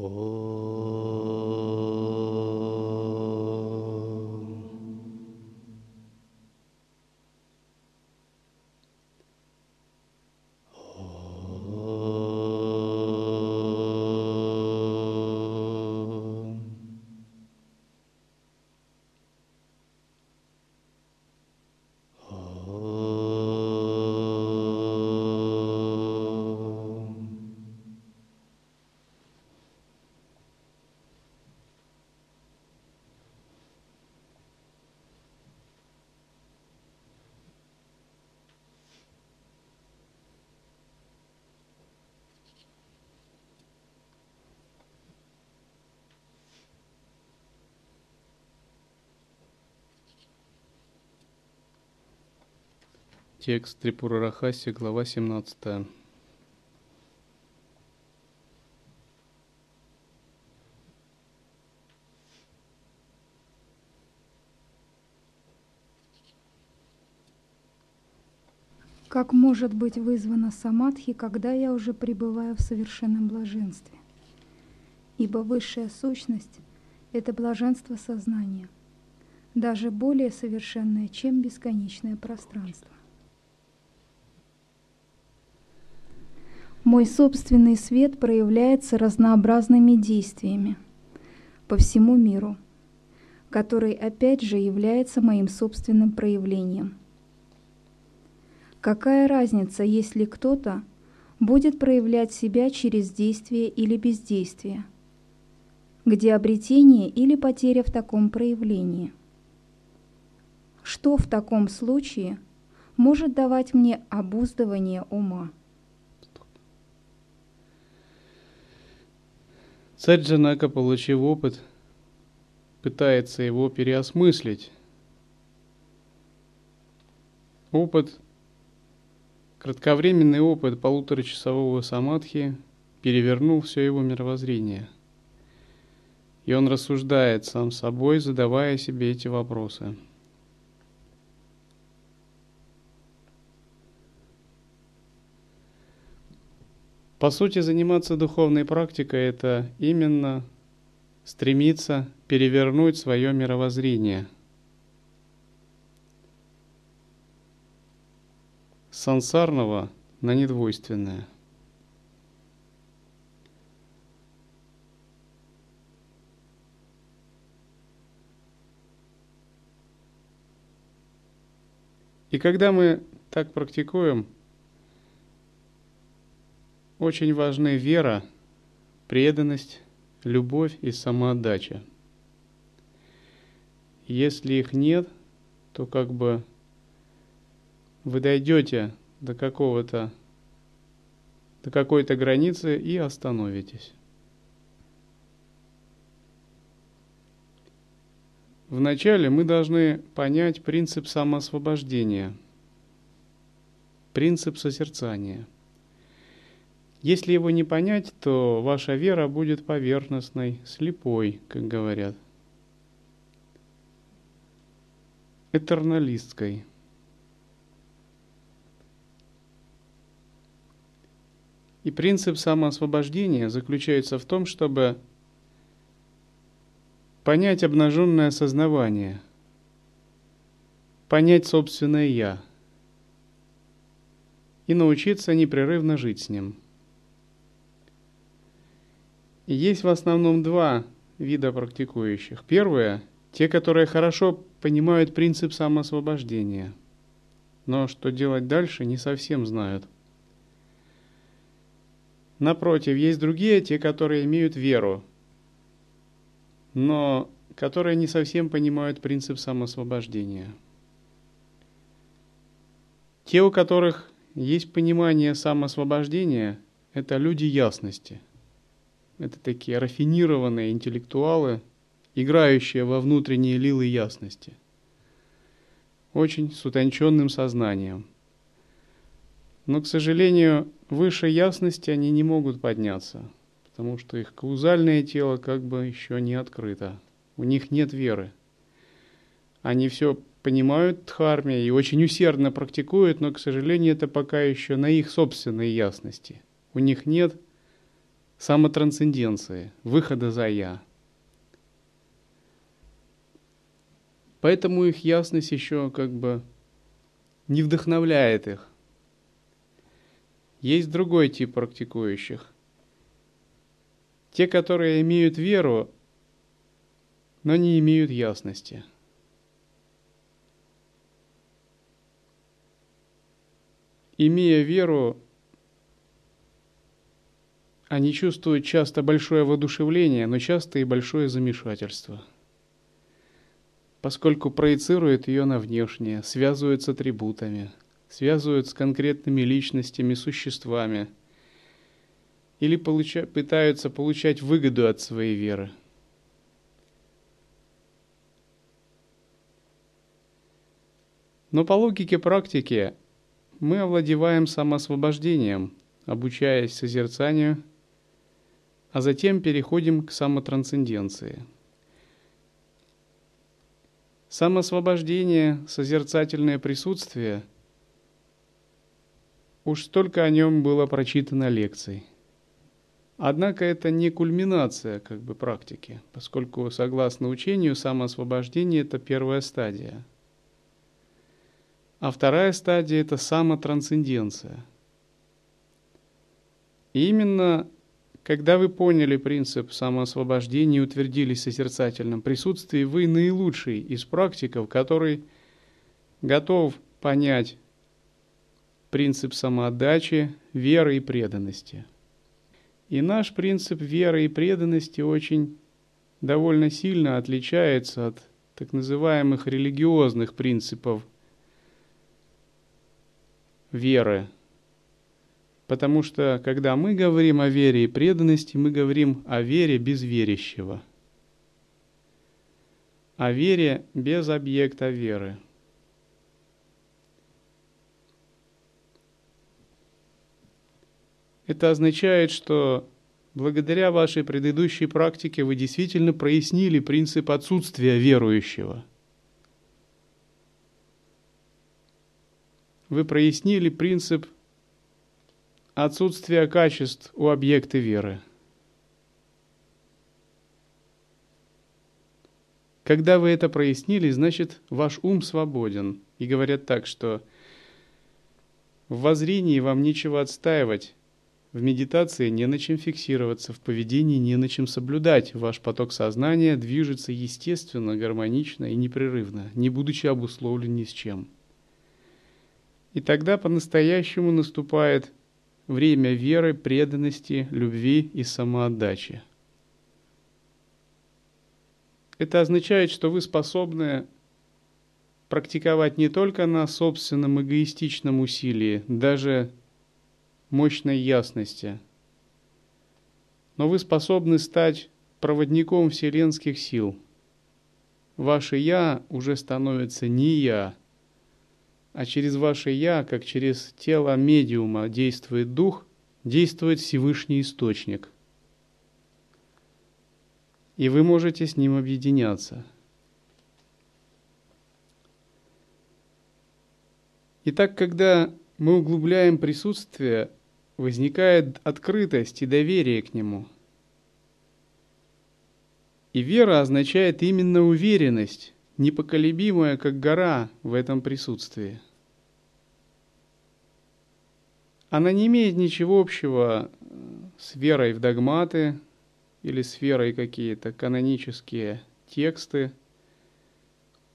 Oh. Текст Трипура глава 17. Как может быть вызвана самадхи, когда я уже пребываю в совершенном блаженстве? Ибо высшая сущность — это блаженство сознания, даже более совершенное, чем бесконечное пространство. Мой собственный свет проявляется разнообразными действиями по всему миру, который опять же является моим собственным проявлением. Какая разница, если кто-то будет проявлять себя через действие или бездействие? Где обретение или потеря в таком проявлении? Что в таком случае может давать мне обуздывание ума? Царь Джанака, получив опыт, пытается его переосмыслить. Опыт, кратковременный опыт полуторачасового самадхи перевернул все его мировоззрение. И он рассуждает сам собой, задавая себе эти вопросы – По сути, заниматься духовной практикой – это именно стремиться перевернуть свое мировоззрение. Сансарного на недвойственное. И когда мы так практикуем – очень важны вера, преданность, любовь и самоотдача. Если их нет, то как бы вы дойдете до какого-то до какой-то границы и остановитесь. Вначале мы должны понять принцип самоосвобождения, принцип созерцания – если его не понять, то ваша вера будет поверхностной, слепой, как говорят. Этерналисткой. И принцип самоосвобождения заключается в том, чтобы понять обнаженное сознавание, понять собственное «я» и научиться непрерывно жить с ним – есть в основном два вида практикующих. Первое – те, которые хорошо понимают принцип самоосвобождения, но что делать дальше, не совсем знают. Напротив, есть другие, те, которые имеют веру, но которые не совсем понимают принцип самоосвобождения. Те, у которых есть понимание самоосвобождения, это люди ясности – это такие рафинированные интеллектуалы, играющие во внутренние лилы ясности. Очень с утонченным сознанием. Но, к сожалению, выше ясности они не могут подняться, потому что их каузальное тело как бы еще не открыто. У них нет веры. Они все понимают дхарме и очень усердно практикуют, но, к сожалению, это пока еще на их собственной ясности. У них нет самотрансценденции, выхода за «я». Поэтому их ясность еще как бы не вдохновляет их. Есть другой тип практикующих. Те, которые имеют веру, но не имеют ясности. Имея веру, они чувствуют часто большое воодушевление, но часто и большое замешательство – поскольку проецирует ее на внешнее, связывают с атрибутами, связывают с конкретными личностями, существами, или получа- пытаются получать выгоду от своей веры. Но по логике практики мы овладеваем самоосвобождением, обучаясь созерцанию, а затем переходим к самотрансценденции – Самосвобождение, созерцательное присутствие, уж столько о нем было прочитано лекций. Однако это не кульминация как бы практики, поскольку, согласно учению, самоосвобождение – это первая стадия. А вторая стадия – это самотрансценденция. И именно когда вы поняли принцип самоосвобождения и утвердились в созерцательном присутствии, вы наилучший из практиков, который готов понять принцип самоотдачи, веры и преданности. И наш принцип веры и преданности очень довольно сильно отличается от так называемых религиозных принципов веры – Потому что, когда мы говорим о вере и преданности, мы говорим о вере без верящего. О вере без объекта веры. Это означает, что благодаря вашей предыдущей практике вы действительно прояснили принцип отсутствия верующего. Вы прояснили принцип Отсутствие качеств у объекта веры. Когда вы это прояснили, значит, ваш ум свободен. И говорят так, что в воззрении вам нечего отстаивать, в медитации не на чем фиксироваться, в поведении не на чем соблюдать. Ваш поток сознания движется естественно, гармонично и непрерывно, не будучи обусловлен ни с чем. И тогда по-настоящему наступает время веры, преданности, любви и самоотдачи. Это означает, что вы способны практиковать не только на собственном эгоистичном усилии, даже мощной ясности, но вы способны стать проводником вселенских сил. Ваше «я» уже становится не «я», а через ваше «я», как через тело медиума действует дух, действует Всевышний Источник. И вы можете с ним объединяться. Итак, когда мы углубляем присутствие, возникает открытость и доверие к нему. И вера означает именно уверенность, непоколебимая, как гора в этом присутствии. Она не имеет ничего общего с верой в догматы или с верой какие-то канонические тексты.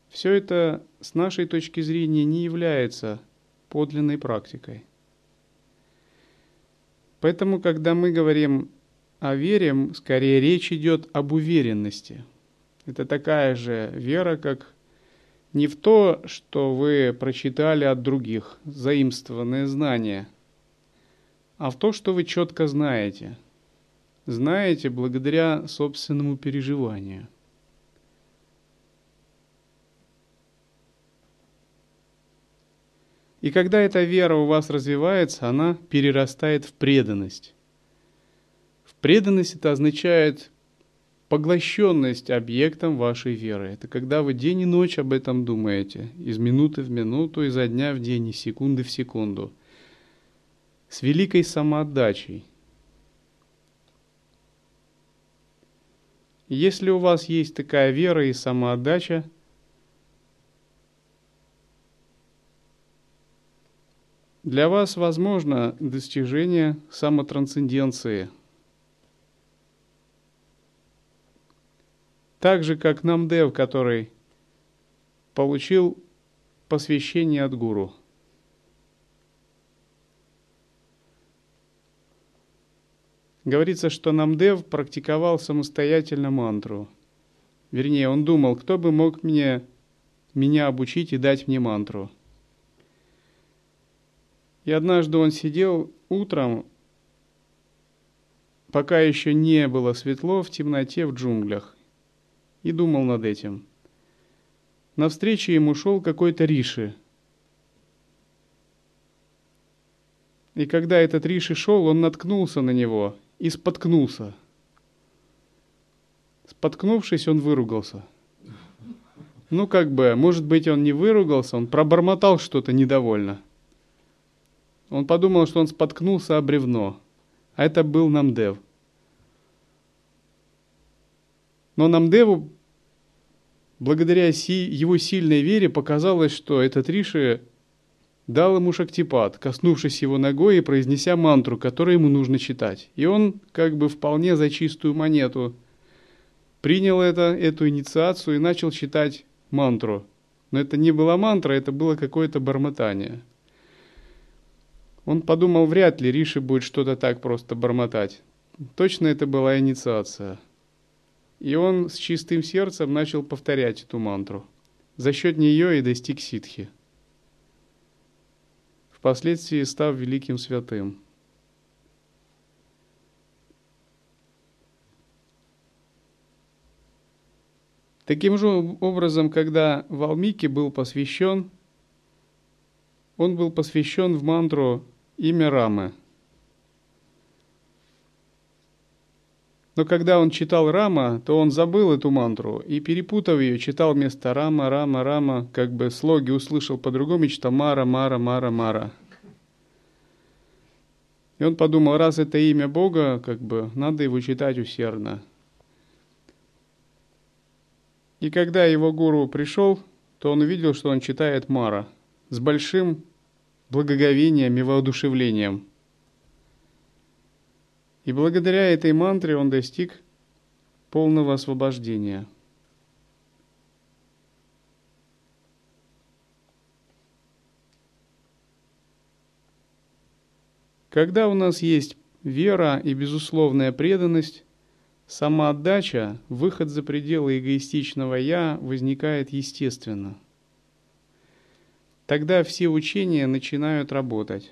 Все это с нашей точки зрения не является подлинной практикой. Поэтому, когда мы говорим о вере, скорее речь идет об уверенности. Это такая же вера, как не в то, что вы прочитали от других, заимствованные знания – а в то, что вы четко знаете. Знаете благодаря собственному переживанию. И когда эта вера у вас развивается, она перерастает в преданность. В преданность это означает поглощенность объектом вашей веры. Это когда вы день и ночь об этом думаете, из минуты в минуту, изо дня в день, из секунды в секунду – с великой самоотдачей. Если у вас есть такая вера и самоотдача, для вас возможно достижение самотрансценденции. Так же, как Намдев, который получил посвящение от гуру – Говорится, что Намдев практиковал самостоятельно мантру. Вернее, он думал, кто бы мог мне, меня обучить и дать мне мантру. И однажды он сидел утром, пока еще не было светло, в темноте в джунглях, и думал над этим. Навстречу ему шел какой-то Риши. И когда этот Риши шел, он наткнулся на него и споткнулся. Споткнувшись, он выругался. Ну, как бы, может быть, он не выругался, он пробормотал что-то недовольно. Он подумал, что он споткнулся о бревно, а это был Намдев. Но Намдеву, благодаря си, его сильной вере, показалось, что этот Риши дал ему шактипад, коснувшись его ногой и произнеся мантру, которую ему нужно читать. И он, как бы вполне за чистую монету, принял это, эту инициацию и начал читать мантру. Но это не была мантра, это было какое-то бормотание. Он подумал, вряд ли Риши будет что-то так просто бормотать. Точно это была инициация. И он с чистым сердцем начал повторять эту мантру. За счет нее и достиг ситхи впоследствии став великим святым. Таким же образом, когда Валмики был посвящен, он был посвящен в мантру имя Рамы. Но когда он читал Рама, то он забыл эту мантру и, перепутав ее, читал вместо Рама, Рама, Рама, как бы слоги услышал по-другому и читал Мара, Мара, Мара, Мара. И он подумал, раз это имя Бога, как бы надо его читать усердно. И когда его гуру пришел, то он увидел, что он читает Мара с большим благоговением и воодушевлением – и благодаря этой мантре он достиг полного освобождения. Когда у нас есть вера и безусловная преданность, самоотдача, выход за пределы эгоистичного «я» возникает естественно. Тогда все учения начинают работать.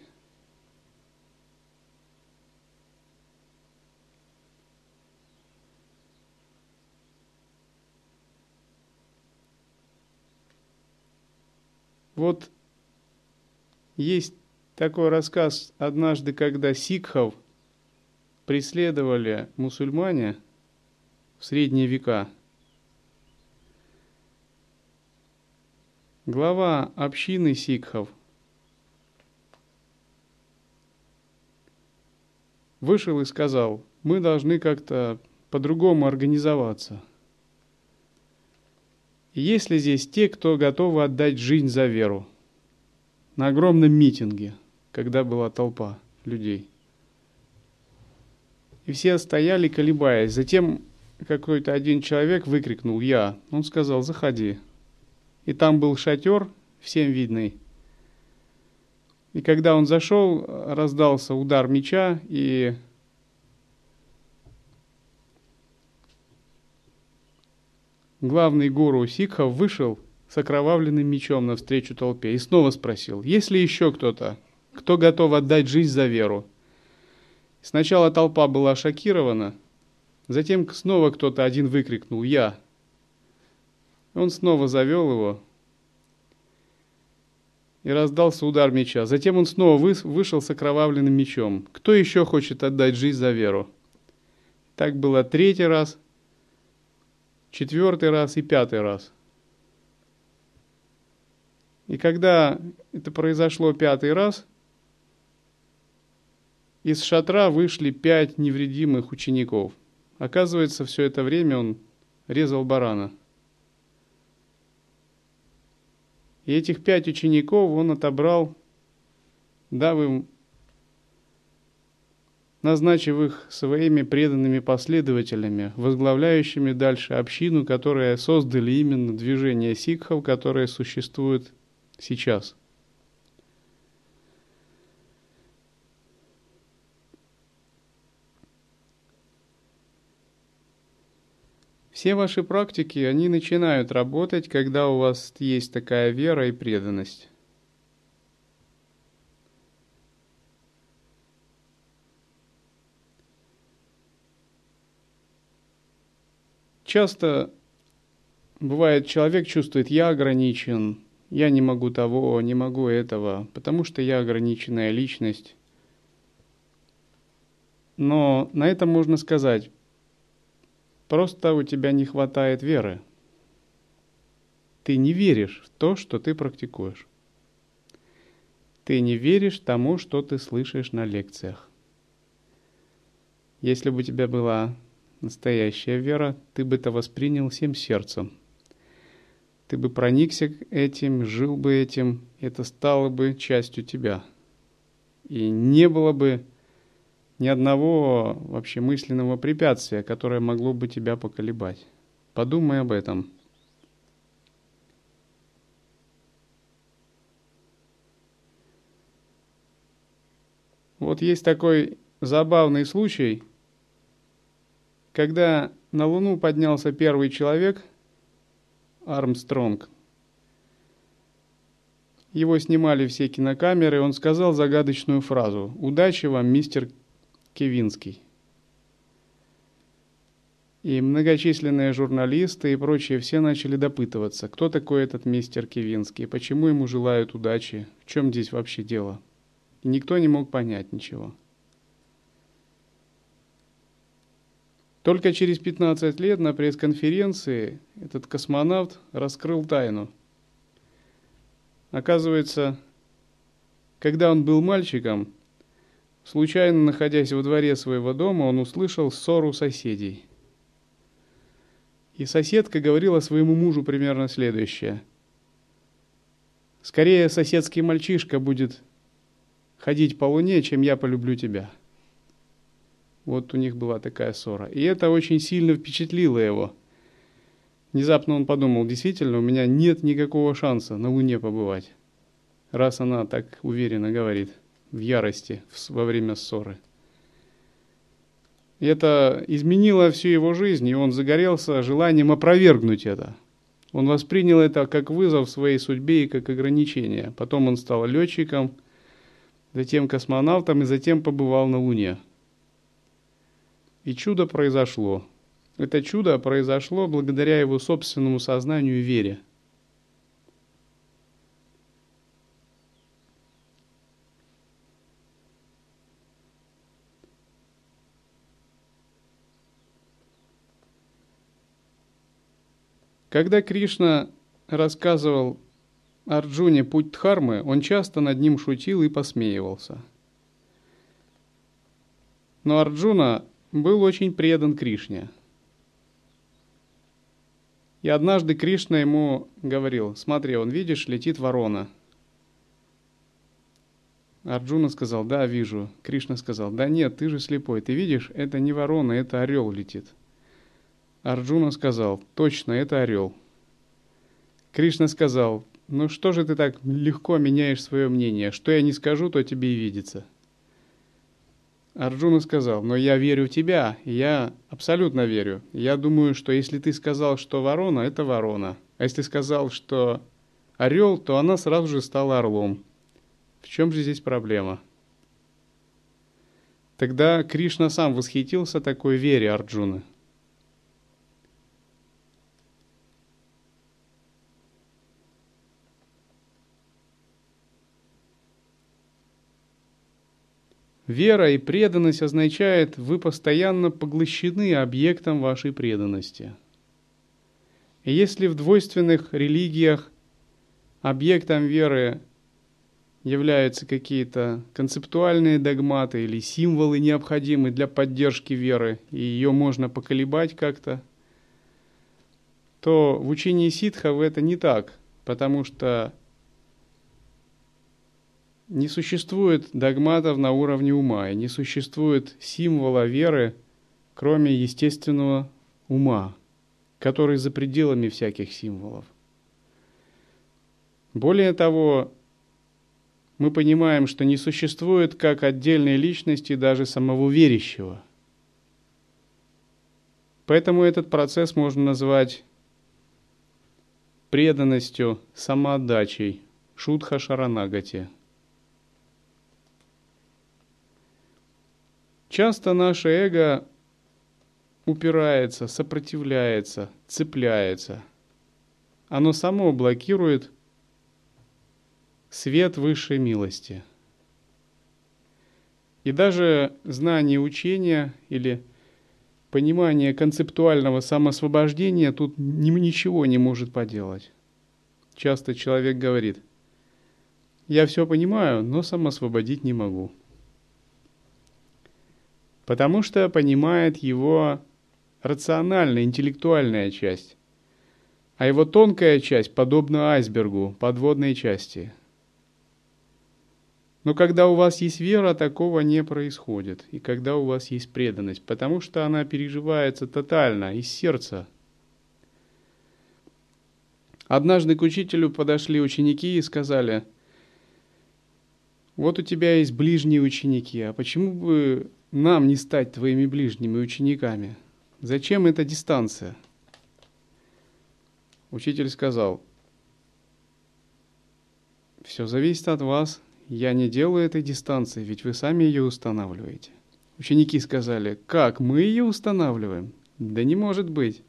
Вот есть такой рассказ однажды, когда сикхов преследовали мусульмане в средние века. Глава общины сикхов вышел и сказал, мы должны как-то по-другому организоваться – есть ли здесь те, кто готовы отдать жизнь за веру? На огромном митинге, когда была толпа людей. И все стояли, колебаясь. Затем какой-то один человек выкрикнул «Я». Он сказал «Заходи». И там был шатер, всем видный. И когда он зашел, раздался удар меча, и главный гуру сикхов вышел с окровавленным мечом навстречу толпе и снова спросил, есть ли еще кто-то, кто готов отдать жизнь за веру. Сначала толпа была шокирована, затем снова кто-то один выкрикнул «Я». Он снова завел его, и раздался удар меча. Затем он снова вышел с окровавленным мечом. Кто еще хочет отдать жизнь за веру? Так было третий раз, четвертый раз и пятый раз. И когда это произошло пятый раз, из шатра вышли пять невредимых учеников. Оказывается, все это время он резал барана. И этих пять учеников он отобрал, дав им, назначив их своими преданными последователями, возглавляющими дальше общину, которая создали именно движение сикхов, которое существует сейчас – Все ваши практики, они начинают работать, когда у вас есть такая вера и преданность. Часто бывает, человек чувствует, я ограничен, я не могу того, не могу этого, потому что я ограниченная личность. Но на этом можно сказать, Просто у тебя не хватает веры. Ты не веришь в то, что ты практикуешь. Ты не веришь тому, что ты слышишь на лекциях. Если бы у тебя была настоящая вера, ты бы это воспринял всем сердцем. Ты бы проникся этим, жил бы этим, это стало бы частью тебя. И не было бы ни одного вообще мысленного препятствия, которое могло бы тебя поколебать. Подумай об этом. Вот есть такой забавный случай, когда на Луну поднялся первый человек, Армстронг. Его снимали все кинокамеры, он сказал загадочную фразу «Удачи вам, мистер Кивинский. И многочисленные журналисты и прочие все начали допытываться, кто такой этот мистер Кивинский, почему ему желают удачи, в чем здесь вообще дело. И никто не мог понять ничего. Только через 15 лет на пресс-конференции этот космонавт раскрыл тайну. Оказывается, когда он был мальчиком, Случайно находясь во дворе своего дома, он услышал ссору соседей. И соседка говорила своему мужу примерно следующее. «Скорее соседский мальчишка будет ходить по луне, чем я полюблю тебя». Вот у них была такая ссора. И это очень сильно впечатлило его. Внезапно он подумал, действительно, у меня нет никакого шанса на Луне побывать, раз она так уверенно говорит в ярости во время ссоры. И это изменило всю его жизнь, и он загорелся желанием опровергнуть это. Он воспринял это как вызов своей судьбе и как ограничение. Потом он стал летчиком, затем космонавтом и затем побывал на Луне. И чудо произошло. Это чудо произошло благодаря его собственному сознанию и вере – Когда Кришна рассказывал Арджуне путь Дхармы, он часто над ним шутил и посмеивался. Но Арджуна был очень предан Кришне. И однажды Кришна ему говорил, смотри, он, видишь, летит ворона. Арджуна сказал, да, вижу. Кришна сказал, да нет, ты же слепой, ты видишь, это не ворона, это орел летит. Арджуна сказал, точно, это орел. Кришна сказал, ну что же ты так легко меняешь свое мнение? Что я не скажу, то тебе и видится. Арджуна сказал, но я верю в тебя, я абсолютно верю. Я думаю, что если ты сказал, что ворона, это ворона. А если сказал, что орел, то она сразу же стала орлом. В чем же здесь проблема? Тогда Кришна сам восхитился такой вере Арджуны. Вера и преданность означает, вы постоянно поглощены объектом вашей преданности. И если в двойственных религиях объектом веры являются какие-то концептуальные догматы или символы необходимые для поддержки веры, и ее можно поколебать как-то, то в учении ситхов это не так, потому что не существует догматов на уровне ума, и не существует символа веры, кроме естественного ума, который за пределами всяких символов. Более того, мы понимаем, что не существует как отдельной личности даже самого верящего. Поэтому этот процесс можно назвать преданностью, самоотдачей, шутха шаранагати. Часто наше эго упирается, сопротивляется, цепляется. Оно само блокирует свет высшей милости. И даже знание учения или понимание концептуального самосвобождения тут ничего не может поделать. Часто человек говорит, я все понимаю, но самосвободить не могу. Потому что понимает его рациональная, интеллектуальная часть, а его тонкая часть подобна айсбергу, подводной части – но когда у вас есть вера, такого не происходит. И когда у вас есть преданность, потому что она переживается тотально, из сердца. Однажды к учителю подошли ученики и сказали, вот у тебя есть ближние ученики, а почему бы нам не стать твоими ближними учениками? Зачем эта дистанция? Учитель сказал, все зависит от вас, я не делаю этой дистанции, ведь вы сами ее устанавливаете. Ученики сказали, как мы ее устанавливаем? Да не может быть.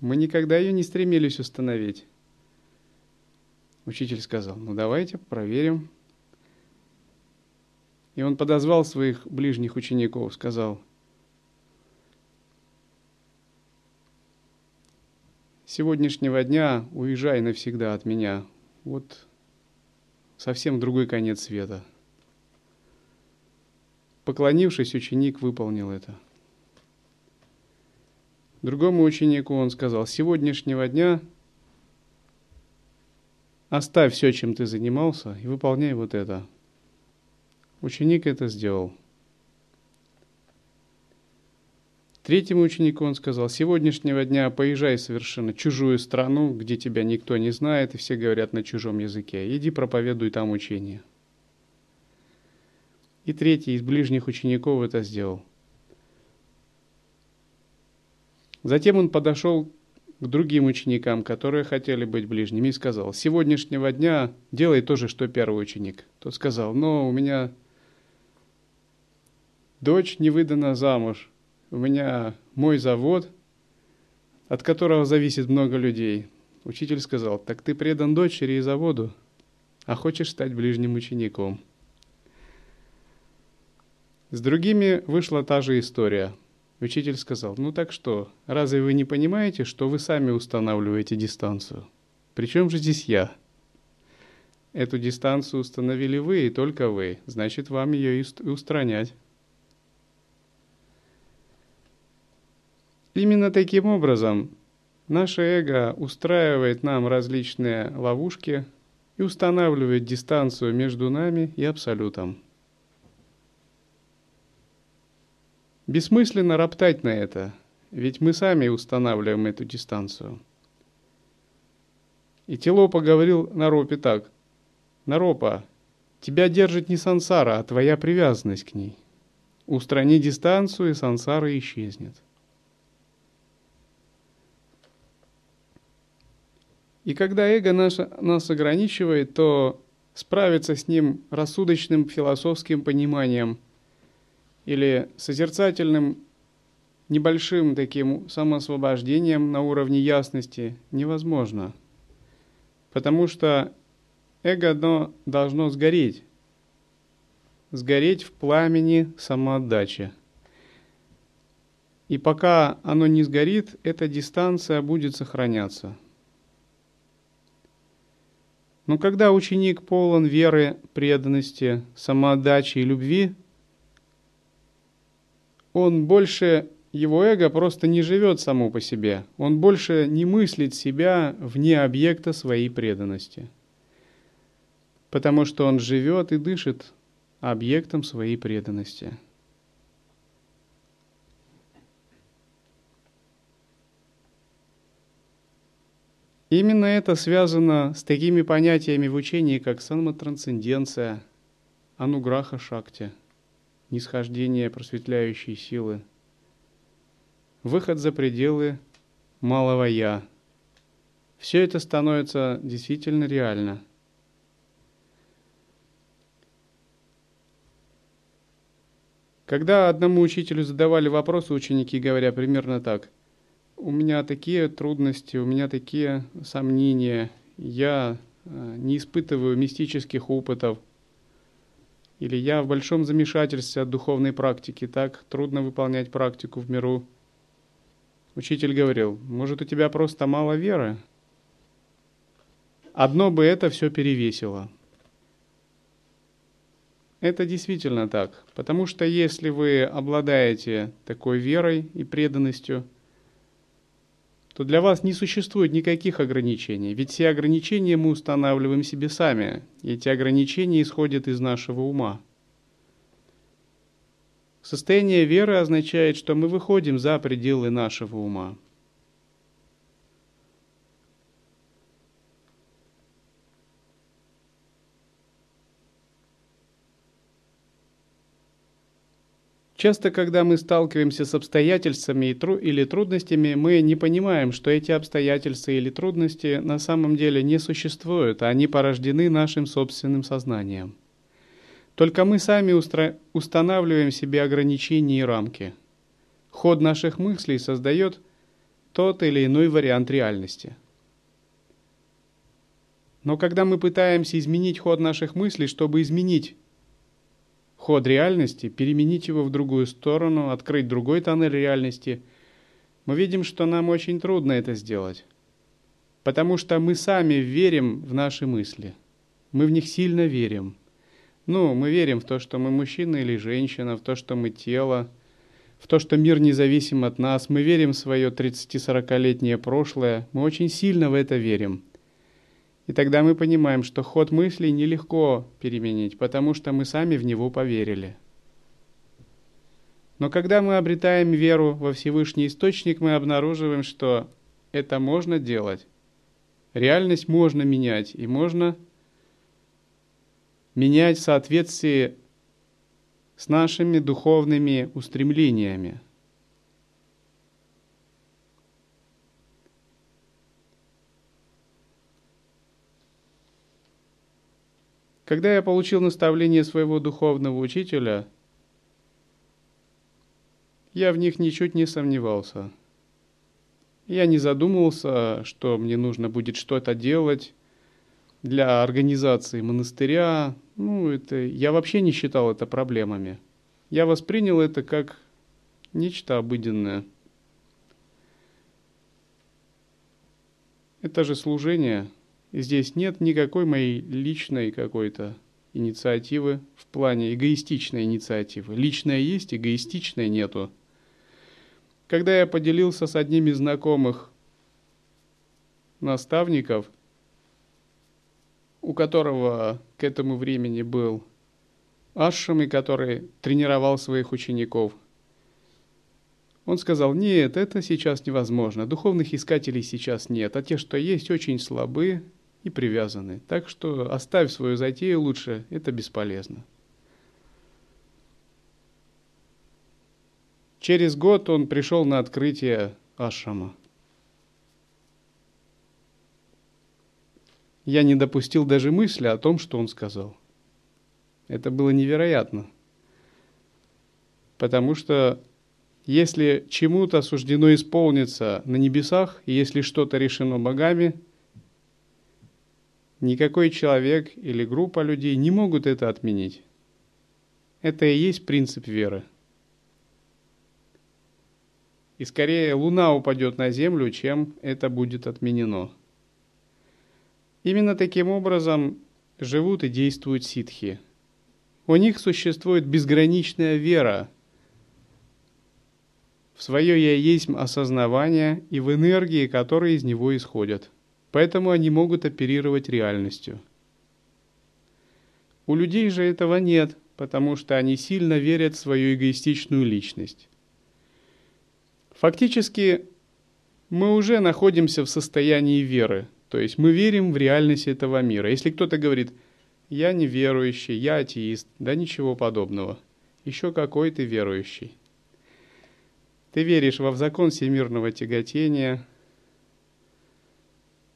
Мы никогда ее не стремились установить. Учитель сказал, ну давайте проверим. И он подозвал своих ближних учеников, сказал, сегодняшнего дня уезжай навсегда от меня. Вот совсем другой конец света. Поклонившись, ученик выполнил это. Другому ученику он сказал, сегодняшнего дня оставь все, чем ты занимался, и выполняй вот это. Ученик это сделал – Третьему ученику он сказал, сегодняшнего дня поезжай совершенно чужую страну, где тебя никто не знает, и все говорят на чужом языке. Иди проповедуй там учение. И третий из ближних учеников это сделал. Затем он подошел к другим ученикам, которые хотели быть ближними, и сказал, сегодняшнего дня делай то же, что первый ученик. Тот сказал, но у меня дочь не выдана замуж, у меня мой завод, от которого зависит много людей. Учитель сказал, так ты предан дочери и заводу, а хочешь стать ближним учеником. С другими вышла та же история. Учитель сказал, ну так что, разве вы не понимаете, что вы сами устанавливаете дистанцию? Причем же здесь я? Эту дистанцию установили вы и только вы, значит вам ее и устранять. Именно таким образом наше эго устраивает нам различные ловушки и устанавливает дистанцию между нами и Абсолютом. Бессмысленно роптать на это, ведь мы сами устанавливаем эту дистанцию. И Телопа говорил Наропе так. Наропа, тебя держит не сансара, а твоя привязанность к ней. Устрани дистанцию, и сансара исчезнет. И когда эго наше, нас ограничивает, то справиться с ним рассудочным философским пониманием или созерцательным небольшим таким самоосвобождением на уровне ясности невозможно. Потому что эго одно должно сгореть. Сгореть в пламени самоотдачи. И пока оно не сгорит, эта дистанция будет сохраняться – Но когда ученик полон веры, преданности, самоотдачи и любви, он больше, его эго просто не живет само по себе. Он больше не мыслит себя вне объекта своей преданности. Потому что он живет и дышит объектом своей преданности. Именно это связано с такими понятиями в учении, как самотрансценденция, ануграха шакти, нисхождение просветляющей силы, выход за пределы малого «я». Все это становится действительно реально. Когда одному учителю задавали вопросы ученики, говоря примерно так – у меня такие трудности, у меня такие сомнения, я э, не испытываю мистических опытов, или я в большом замешательстве от духовной практики, так трудно выполнять практику в миру. Учитель говорил, может у тебя просто мало веры? Одно бы это все перевесило. Это действительно так, потому что если вы обладаете такой верой и преданностью – то для вас не существует никаких ограничений, ведь все ограничения мы устанавливаем себе сами, и эти ограничения исходят из нашего ума. Состояние веры означает, что мы выходим за пределы нашего ума. Часто, когда мы сталкиваемся с обстоятельствами или трудностями, мы не понимаем, что эти обстоятельства или трудности на самом деле не существуют, а они порождены нашим собственным сознанием. Только мы сами устра... устанавливаем себе ограничения и рамки. Ход наших мыслей создает тот или иной вариант реальности. Но когда мы пытаемся изменить ход наших мыслей, чтобы изменить ход реальности, переменить его в другую сторону, открыть другой тоннель реальности, мы видим, что нам очень трудно это сделать. Потому что мы сами верим в наши мысли. Мы в них сильно верим. Ну, мы верим в то, что мы мужчина или женщина, в то, что мы тело, в то, что мир независим от нас. Мы верим в свое 30-40-летнее прошлое. Мы очень сильно в это верим – и тогда мы понимаем, что ход мыслей нелегко переменить, потому что мы сами в него поверили. Но когда мы обретаем веру во Всевышний Источник, мы обнаруживаем, что это можно делать. Реальность можно менять, и можно менять в соответствии с нашими духовными устремлениями – Когда я получил наставление своего духовного учителя, я в них ничуть не сомневался. Я не задумывался, что мне нужно будет что-то делать для организации монастыря. Ну, это я вообще не считал это проблемами. Я воспринял это как нечто обыденное. Это же служение – Здесь нет никакой моей личной какой-то инициативы в плане эгоистичной инициативы. Личная есть, эгоистичной нету. Когда я поделился с одним из знакомых наставников, у которого к этому времени был Ашами, который тренировал своих учеников. Он сказал, нет, это сейчас невозможно, духовных искателей сейчас нет, а те, что есть, очень слабы, и привязаны. Так что оставь свою затею лучше, это бесполезно. Через год он пришел на открытие Ашама. Я не допустил даже мысли о том, что он сказал. Это было невероятно. Потому что если чему-то суждено исполниться на небесах, и если что-то решено богами – Никакой человек или группа людей не могут это отменить. Это и есть принцип веры. И скорее Луна упадет на Землю, чем это будет отменено. Именно таким образом живут и действуют ситхи. У них существует безграничная вера в свое «я есть» осознавание и в энергии, которые из него исходят. Поэтому они могут оперировать реальностью. У людей же этого нет, потому что они сильно верят в свою эгоистичную личность. Фактически мы уже находимся в состоянии веры, то есть мы верим в реальность этого мира. Если кто-то говорит, я неверующий, я атеист, да ничего подобного. Еще какой ты верующий. Ты веришь во закон всемирного тяготения,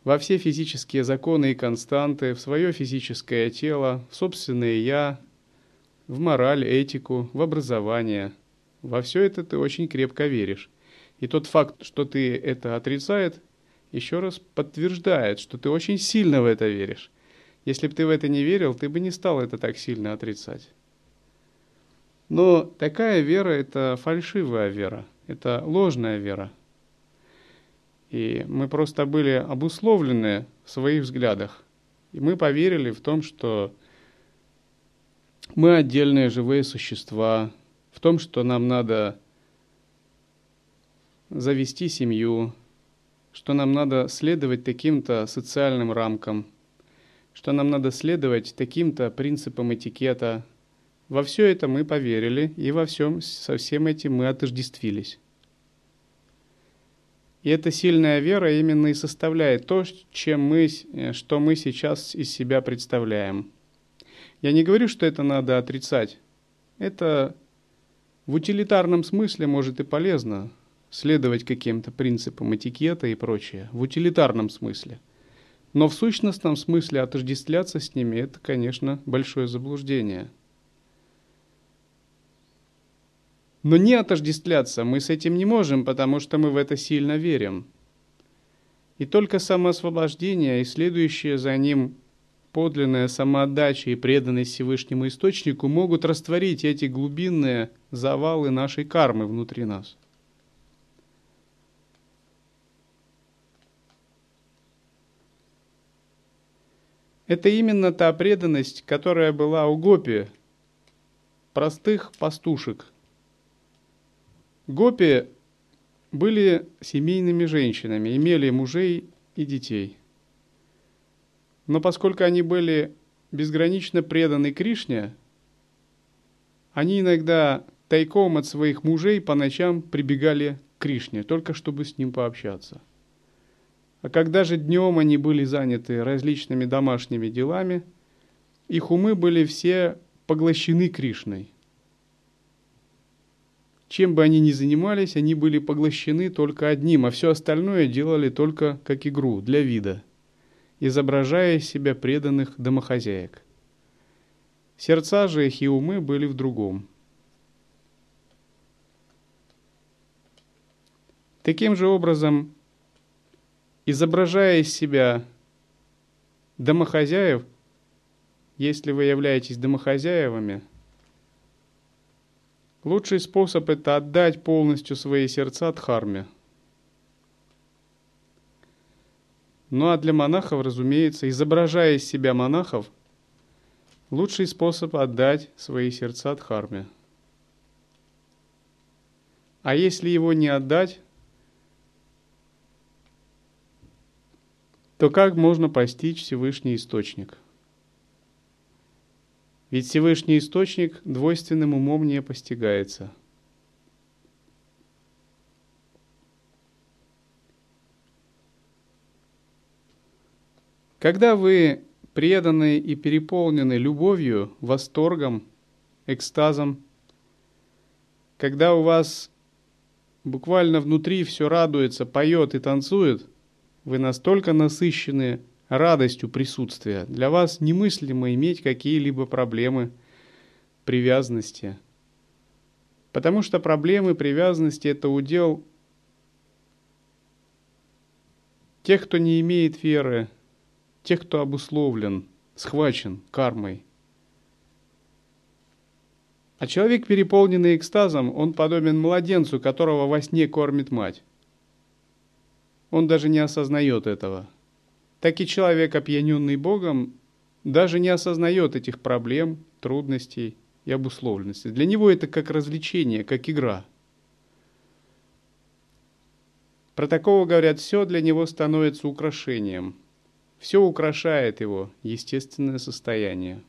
во все физические законы и константы, в свое физическое тело, в собственное «я», в мораль, этику, в образование. Во все это ты очень крепко веришь. И тот факт, что ты это отрицает, еще раз подтверждает, что ты очень сильно в это веришь. Если бы ты в это не верил, ты бы не стал это так сильно отрицать. Но такая вера – это фальшивая вера, это ложная вера. И мы просто были обусловлены в своих взглядах. И мы поверили в том, что мы отдельные живые существа, в том, что нам надо завести семью, что нам надо следовать таким-то социальным рамкам, что нам надо следовать таким-то принципам этикета. Во все это мы поверили, и во всем со всем этим мы отождествились. И эта сильная вера именно и составляет то, чем мы, что мы сейчас из себя представляем. Я не говорю, что это надо отрицать. Это в утилитарном смысле может и полезно, следовать каким-то принципам этикета и прочее, в утилитарном смысле. Но в сущностном смысле отождествляться с ними – это, конечно, большое заблуждение. Но не отождествляться мы с этим не можем, потому что мы в это сильно верим. И только самоосвобождение и следующее за ним подлинная самоотдача и преданность Всевышнему Источнику могут растворить эти глубинные завалы нашей кармы внутри нас – Это именно та преданность, которая была у Гопи, простых пастушек. Гопи были семейными женщинами, имели мужей и детей. Но поскольку они были безгранично преданы Кришне, они иногда тайком от своих мужей по ночам прибегали к Кришне, только чтобы с ним пообщаться. А когда же днем они были заняты различными домашними делами, их умы были все поглощены Кришной. Чем бы они ни занимались, они были поглощены только одним, а все остальное делали только как игру, для вида, изображая из себя преданных домохозяек. Сердца же их и умы были в другом. Таким же образом, изображая из себя домохозяев, если вы являетесь домохозяевами, лучший способ это отдать полностью свои сердца Дхарме. Ну а для монахов, разумеется, изображая из себя монахов, лучший способ отдать свои сердца Дхарме. А если его не отдать, то как можно постичь Всевышний Источник? Ведь Всевышний Источник двойственным умом не постигается. Когда вы преданы и переполнены любовью, восторгом, экстазом, когда у вас буквально внутри все радуется, поет и танцует – вы настолько насыщены радостью присутствия. Для вас немыслимо иметь какие-либо проблемы привязанности. Потому что проблемы привязанности – это удел тех, кто не имеет веры, тех, кто обусловлен, схвачен кармой. А человек, переполненный экстазом, он подобен младенцу, которого во сне кормит мать. Он даже не осознает этого. Так и человек, опьяненный Богом, даже не осознает этих проблем, трудностей и обусловленностей. Для него это как развлечение, как игра. Про такого говорят, все для него становится украшением. Все украшает его естественное состояние.